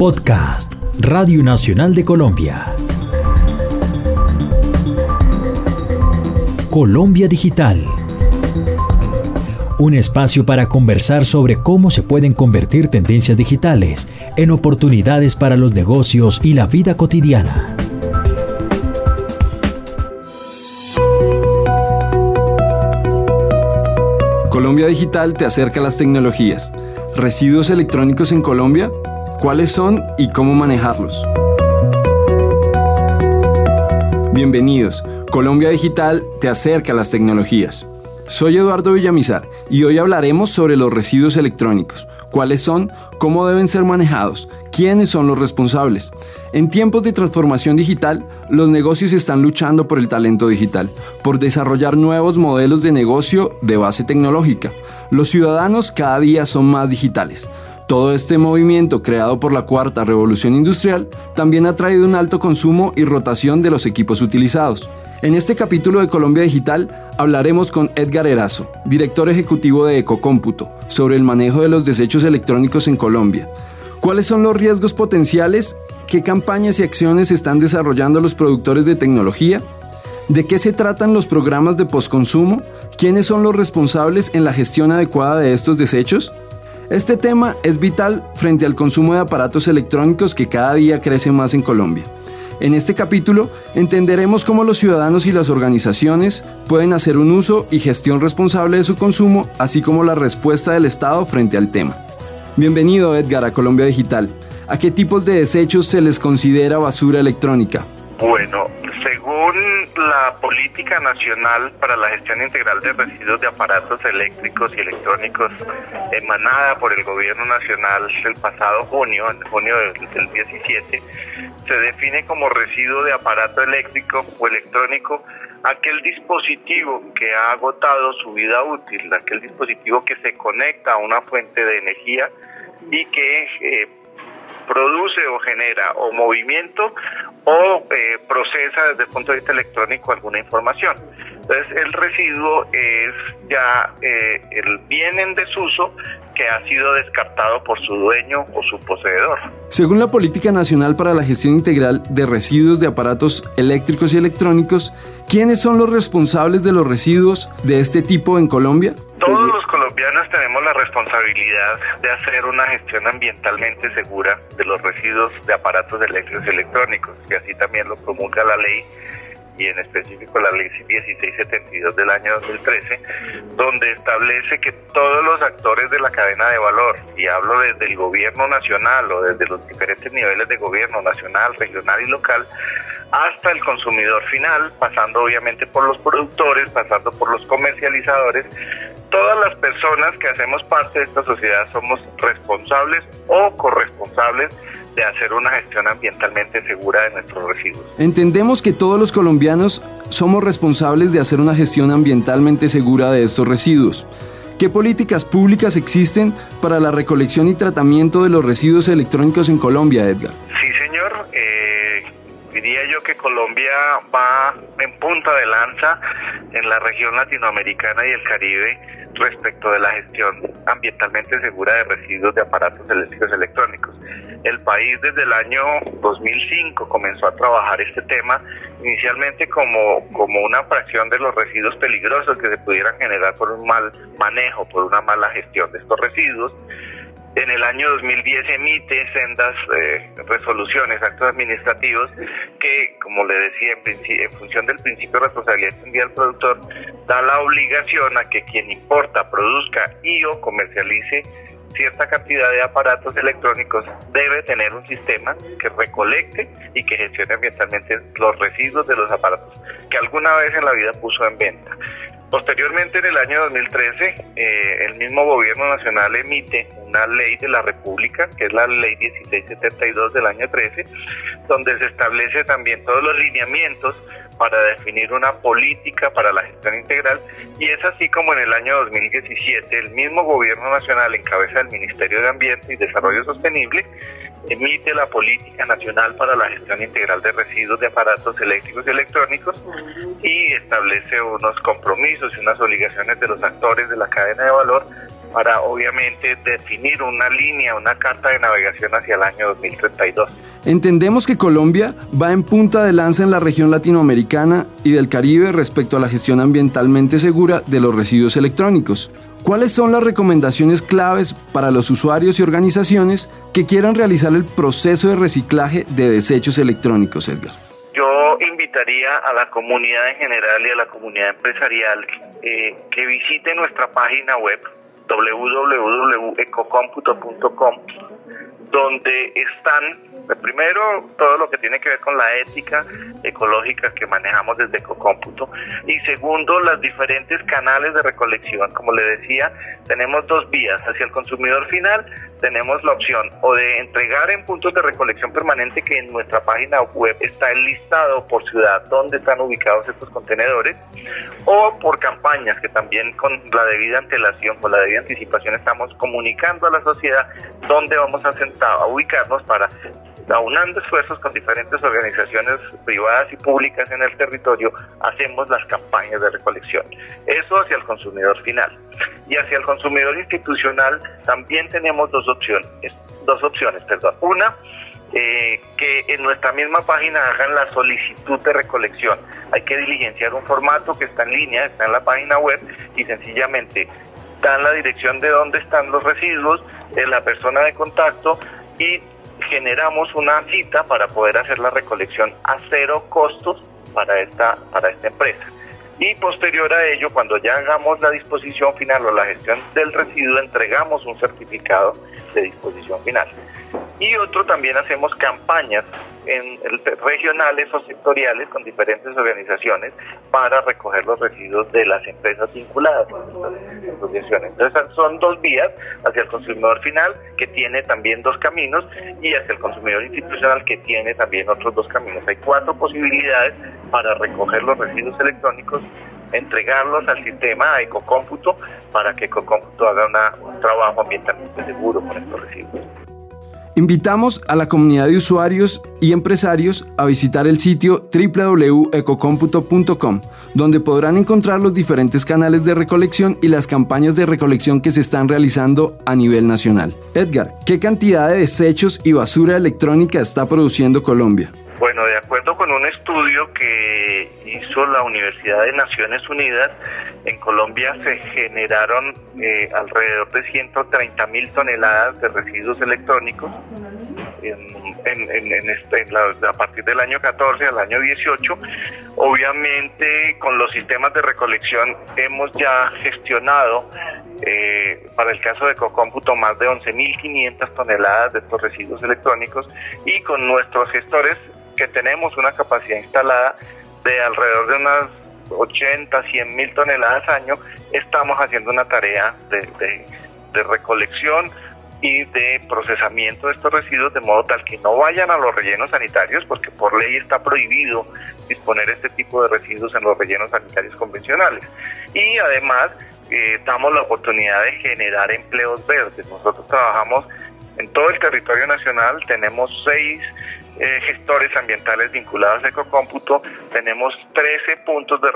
Podcast Radio Nacional de Colombia. Colombia Digital. Un espacio para conversar sobre cómo se pueden convertir tendencias digitales en oportunidades para los negocios y la vida cotidiana. Colombia Digital te acerca a las tecnologías. ¿Residuos electrónicos en Colombia? ¿Cuáles son y cómo manejarlos? Bienvenidos. Colombia Digital te acerca a las tecnologías. Soy Eduardo Villamizar y hoy hablaremos sobre los residuos electrónicos, cuáles son, cómo deben ser manejados, quiénes son los responsables. En tiempos de transformación digital, los negocios están luchando por el talento digital, por desarrollar nuevos modelos de negocio de base tecnológica. Los ciudadanos cada día son más digitales. Todo este movimiento creado por la cuarta revolución industrial también ha traído un alto consumo y rotación de los equipos utilizados. En este capítulo de Colombia Digital hablaremos con Edgar Erazo, director ejecutivo de Ecocómputo, sobre el manejo de los desechos electrónicos en Colombia. ¿Cuáles son los riesgos potenciales? ¿Qué campañas y acciones están desarrollando los productores de tecnología? ¿De qué se tratan los programas de postconsumo? ¿Quiénes son los responsables en la gestión adecuada de estos desechos? Este tema es vital frente al consumo de aparatos electrónicos que cada día crece más en Colombia. En este capítulo entenderemos cómo los ciudadanos y las organizaciones pueden hacer un uso y gestión responsable de su consumo, así como la respuesta del Estado frente al tema. Bienvenido Edgar a Colombia Digital. ¿A qué tipos de desechos se les considera basura electrónica? Bueno, según la Política Nacional para la Gestión Integral de Residuos de Aparatos Eléctricos y Electrónicos, emanada por el Gobierno Nacional el pasado junio, en junio del 17, se define como residuo de aparato eléctrico o electrónico aquel dispositivo que ha agotado su vida útil, aquel dispositivo que se conecta a una fuente de energía y que eh, produce o genera o movimiento o eh, procesa desde el punto de vista electrónico alguna información. Entonces el residuo es ya eh, el bien en desuso que ha sido descartado por su dueño o su poseedor. Según la Política Nacional para la Gestión Integral de Residuos de Aparatos Eléctricos y Electrónicos, ¿quiénes son los responsables de los residuos de este tipo en Colombia? Responsabilidad de hacer una gestión ambientalmente segura de los residuos de aparatos eléctricos y electrónicos, y así también lo promulga la ley y en específico la ley 1672 del año 2013, donde establece que todos los actores de la cadena de valor, y hablo desde el gobierno nacional o desde los diferentes niveles de gobierno nacional, regional y local, hasta el consumidor final, pasando obviamente por los productores, pasando por los comercializadores, todas las personas que hacemos parte de esta sociedad somos responsables o corresponsables de hacer una gestión ambientalmente segura de nuestros residuos. Entendemos que todos los colombianos somos responsables de hacer una gestión ambientalmente segura de estos residuos. ¿Qué políticas públicas existen para la recolección y tratamiento de los residuos electrónicos en Colombia, Edgar? Diría yo que Colombia va en punta de lanza en la región latinoamericana y el Caribe respecto de la gestión ambientalmente segura de residuos de aparatos eléctricos electrónicos. El país desde el año 2005 comenzó a trabajar este tema inicialmente como, como una fracción de los residuos peligrosos que se pudieran generar por un mal manejo, por una mala gestión de estos residuos en el año 2010 emite sendas eh, resoluciones, actos administrativos, que, como le decía, en, función del principio de responsabilidad extendida del productor, da la obligación a que quien importa, produzca y o comercialice cierta cantidad de aparatos electrónicos debe tener un sistema que recolecte y que gestione ambientalmente los residuos de los aparatos que alguna vez en la vida puso en venta. Posteriormente, en el año 2013, eh, el mismo gobierno nacional emite una ley de la República, que es la ley 1672 del año 13, donde se establece también todos los lineamientos para definir una política para la gestión integral y es así como en el año 2017 el mismo gobierno nacional en cabeza del Ministerio de Ambiente y Desarrollo Sostenible emite la Política Nacional para la Gestión Integral de Residuos de Aparatos Eléctricos y Electrónicos y establece unos compromisos y unas obligaciones de los actores de la cadena de valor para obviamente definir una línea, una carta de navegación hacia el año 2032. Entendemos que Colombia va en punta de lanza en la región latinoamericana y del Caribe respecto a la gestión ambientalmente segura de los residuos electrónicos. ¿Cuáles son las recomendaciones claves para los usuarios y organizaciones que quieran realizar el proceso de reciclaje de desechos electrónicos, Edgar? Yo invitaría a la comunidad en general y a la comunidad empresarial eh, que visite nuestra página web www.ecocomputo.com donde están, primero, todo lo que tiene que ver con la ética ecológica que manejamos desde Ecocómputo y segundo, las diferentes canales de recolección. Como le decía, tenemos dos vías. Hacia el consumidor final tenemos la opción o de entregar en puntos de recolección permanente que en nuestra página web está el listado por ciudad donde están ubicados estos contenedores o por campañas que también con la debida antelación, con la debida anticipación estamos comunicando a la sociedad dónde vamos a sentar a ubicarnos para aunando esfuerzos con diferentes organizaciones privadas y públicas en el territorio, hacemos las campañas de recolección. Eso hacia el consumidor final. Y hacia el consumidor institucional también tenemos dos opciones, dos opciones, perdón. Una, eh, que en nuestra misma página hagan la solicitud de recolección. Hay que diligenciar un formato que está en línea, está en la página web y sencillamente dan la dirección de dónde están los residuos, de la persona de contacto y generamos una cita para poder hacer la recolección a cero costos para esta, para esta empresa. Y posterior a ello, cuando ya hagamos la disposición final o la gestión del residuo, entregamos un certificado de disposición final. Y otro también hacemos campañas regionales o sectoriales con diferentes organizaciones para recoger los residuos de las empresas vinculadas con estas asociaciones. Entonces son dos vías hacia el consumidor final que tiene también dos caminos y hacia el consumidor institucional que tiene también otros dos caminos. Hay cuatro posibilidades para recoger los residuos electrónicos entregarlos al sistema a Ecocómputo para que Ecocómputo haga un trabajo ambientalmente seguro con estos residuos. Invitamos a la comunidad de usuarios y empresarios a visitar el sitio www.ecocomputo.com, donde podrán encontrar los diferentes canales de recolección y las campañas de recolección que se están realizando a nivel nacional. Edgar, ¿qué cantidad de desechos y basura electrónica está produciendo Colombia? Bueno, de acuerdo con un estudio que hizo la Universidad de Naciones Unidas, en Colombia se generaron eh, alrededor de 130 mil toneladas de residuos electrónicos este, a partir del año 14 al año 18. Obviamente con los sistemas de recolección hemos ya gestionado eh, para el caso de Cocómputo más de 11.500 toneladas de estos residuos electrónicos y con nuestros gestores que tenemos una capacidad instalada de alrededor de unas 80, 100 mil toneladas al año, estamos haciendo una tarea de, recolección y de procesamiento de estos residuos de modo tal que no vayan a los rellenos sanitarios, porque por ley está prohibido disponer este tipo de residuos en los rellenos sanitarios convencionales. Y además eh, damos la oportunidad de generar empleos verdes. Nosotros trabajamos en todo el territorio nacional, tenemos seis eh, gestores ambientales vinculados a Ecocómputo, tenemos 13 puntos de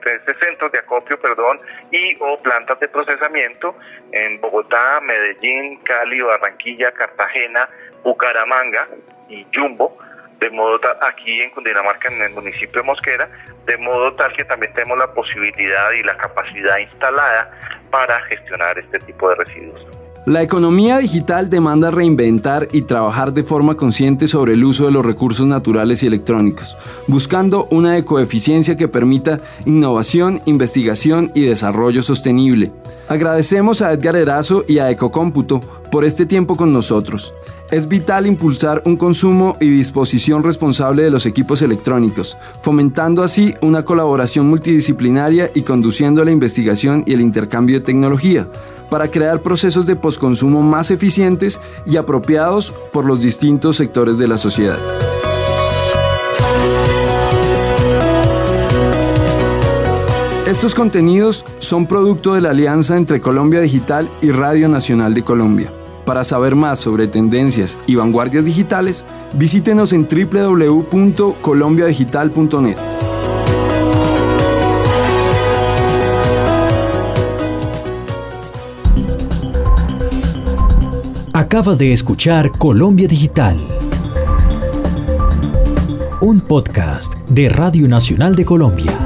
13 centros de acopio, perdón, y o plantas de procesamiento en Bogotá, Medellín, Cali, Barranquilla, Cartagena, Bucaramanga y Jumbo, de modo tal, aquí en Cundinamarca, en el municipio de Mosquera, de modo tal que también tenemos la posibilidad y la capacidad instalada para gestionar este tipo de residuos. La economía digital demanda reinventar y trabajar de forma consciente sobre el uso de los recursos naturales y electrónicos, buscando una ecoeficiencia que permita innovación, investigación y desarrollo sostenible. Agradecemos a Edgar Erazo y a Ecocómputo por este tiempo con nosotros. Es vital impulsar un consumo y disposición responsable de los equipos electrónicos, fomentando así una colaboración multidisciplinaria y conduciendo la investigación y el intercambio de tecnología para crear procesos de posconsumo más eficientes y apropiados por los distintos sectores de la sociedad. Estos contenidos son producto de la alianza entre Colombia Digital y Radio Nacional de Colombia. Para saber más sobre tendencias y vanguardias digitales, visítenos en www.colombiadigital.net. Acabas de escuchar Colombia Digital, un podcast de Radio Nacional de Colombia.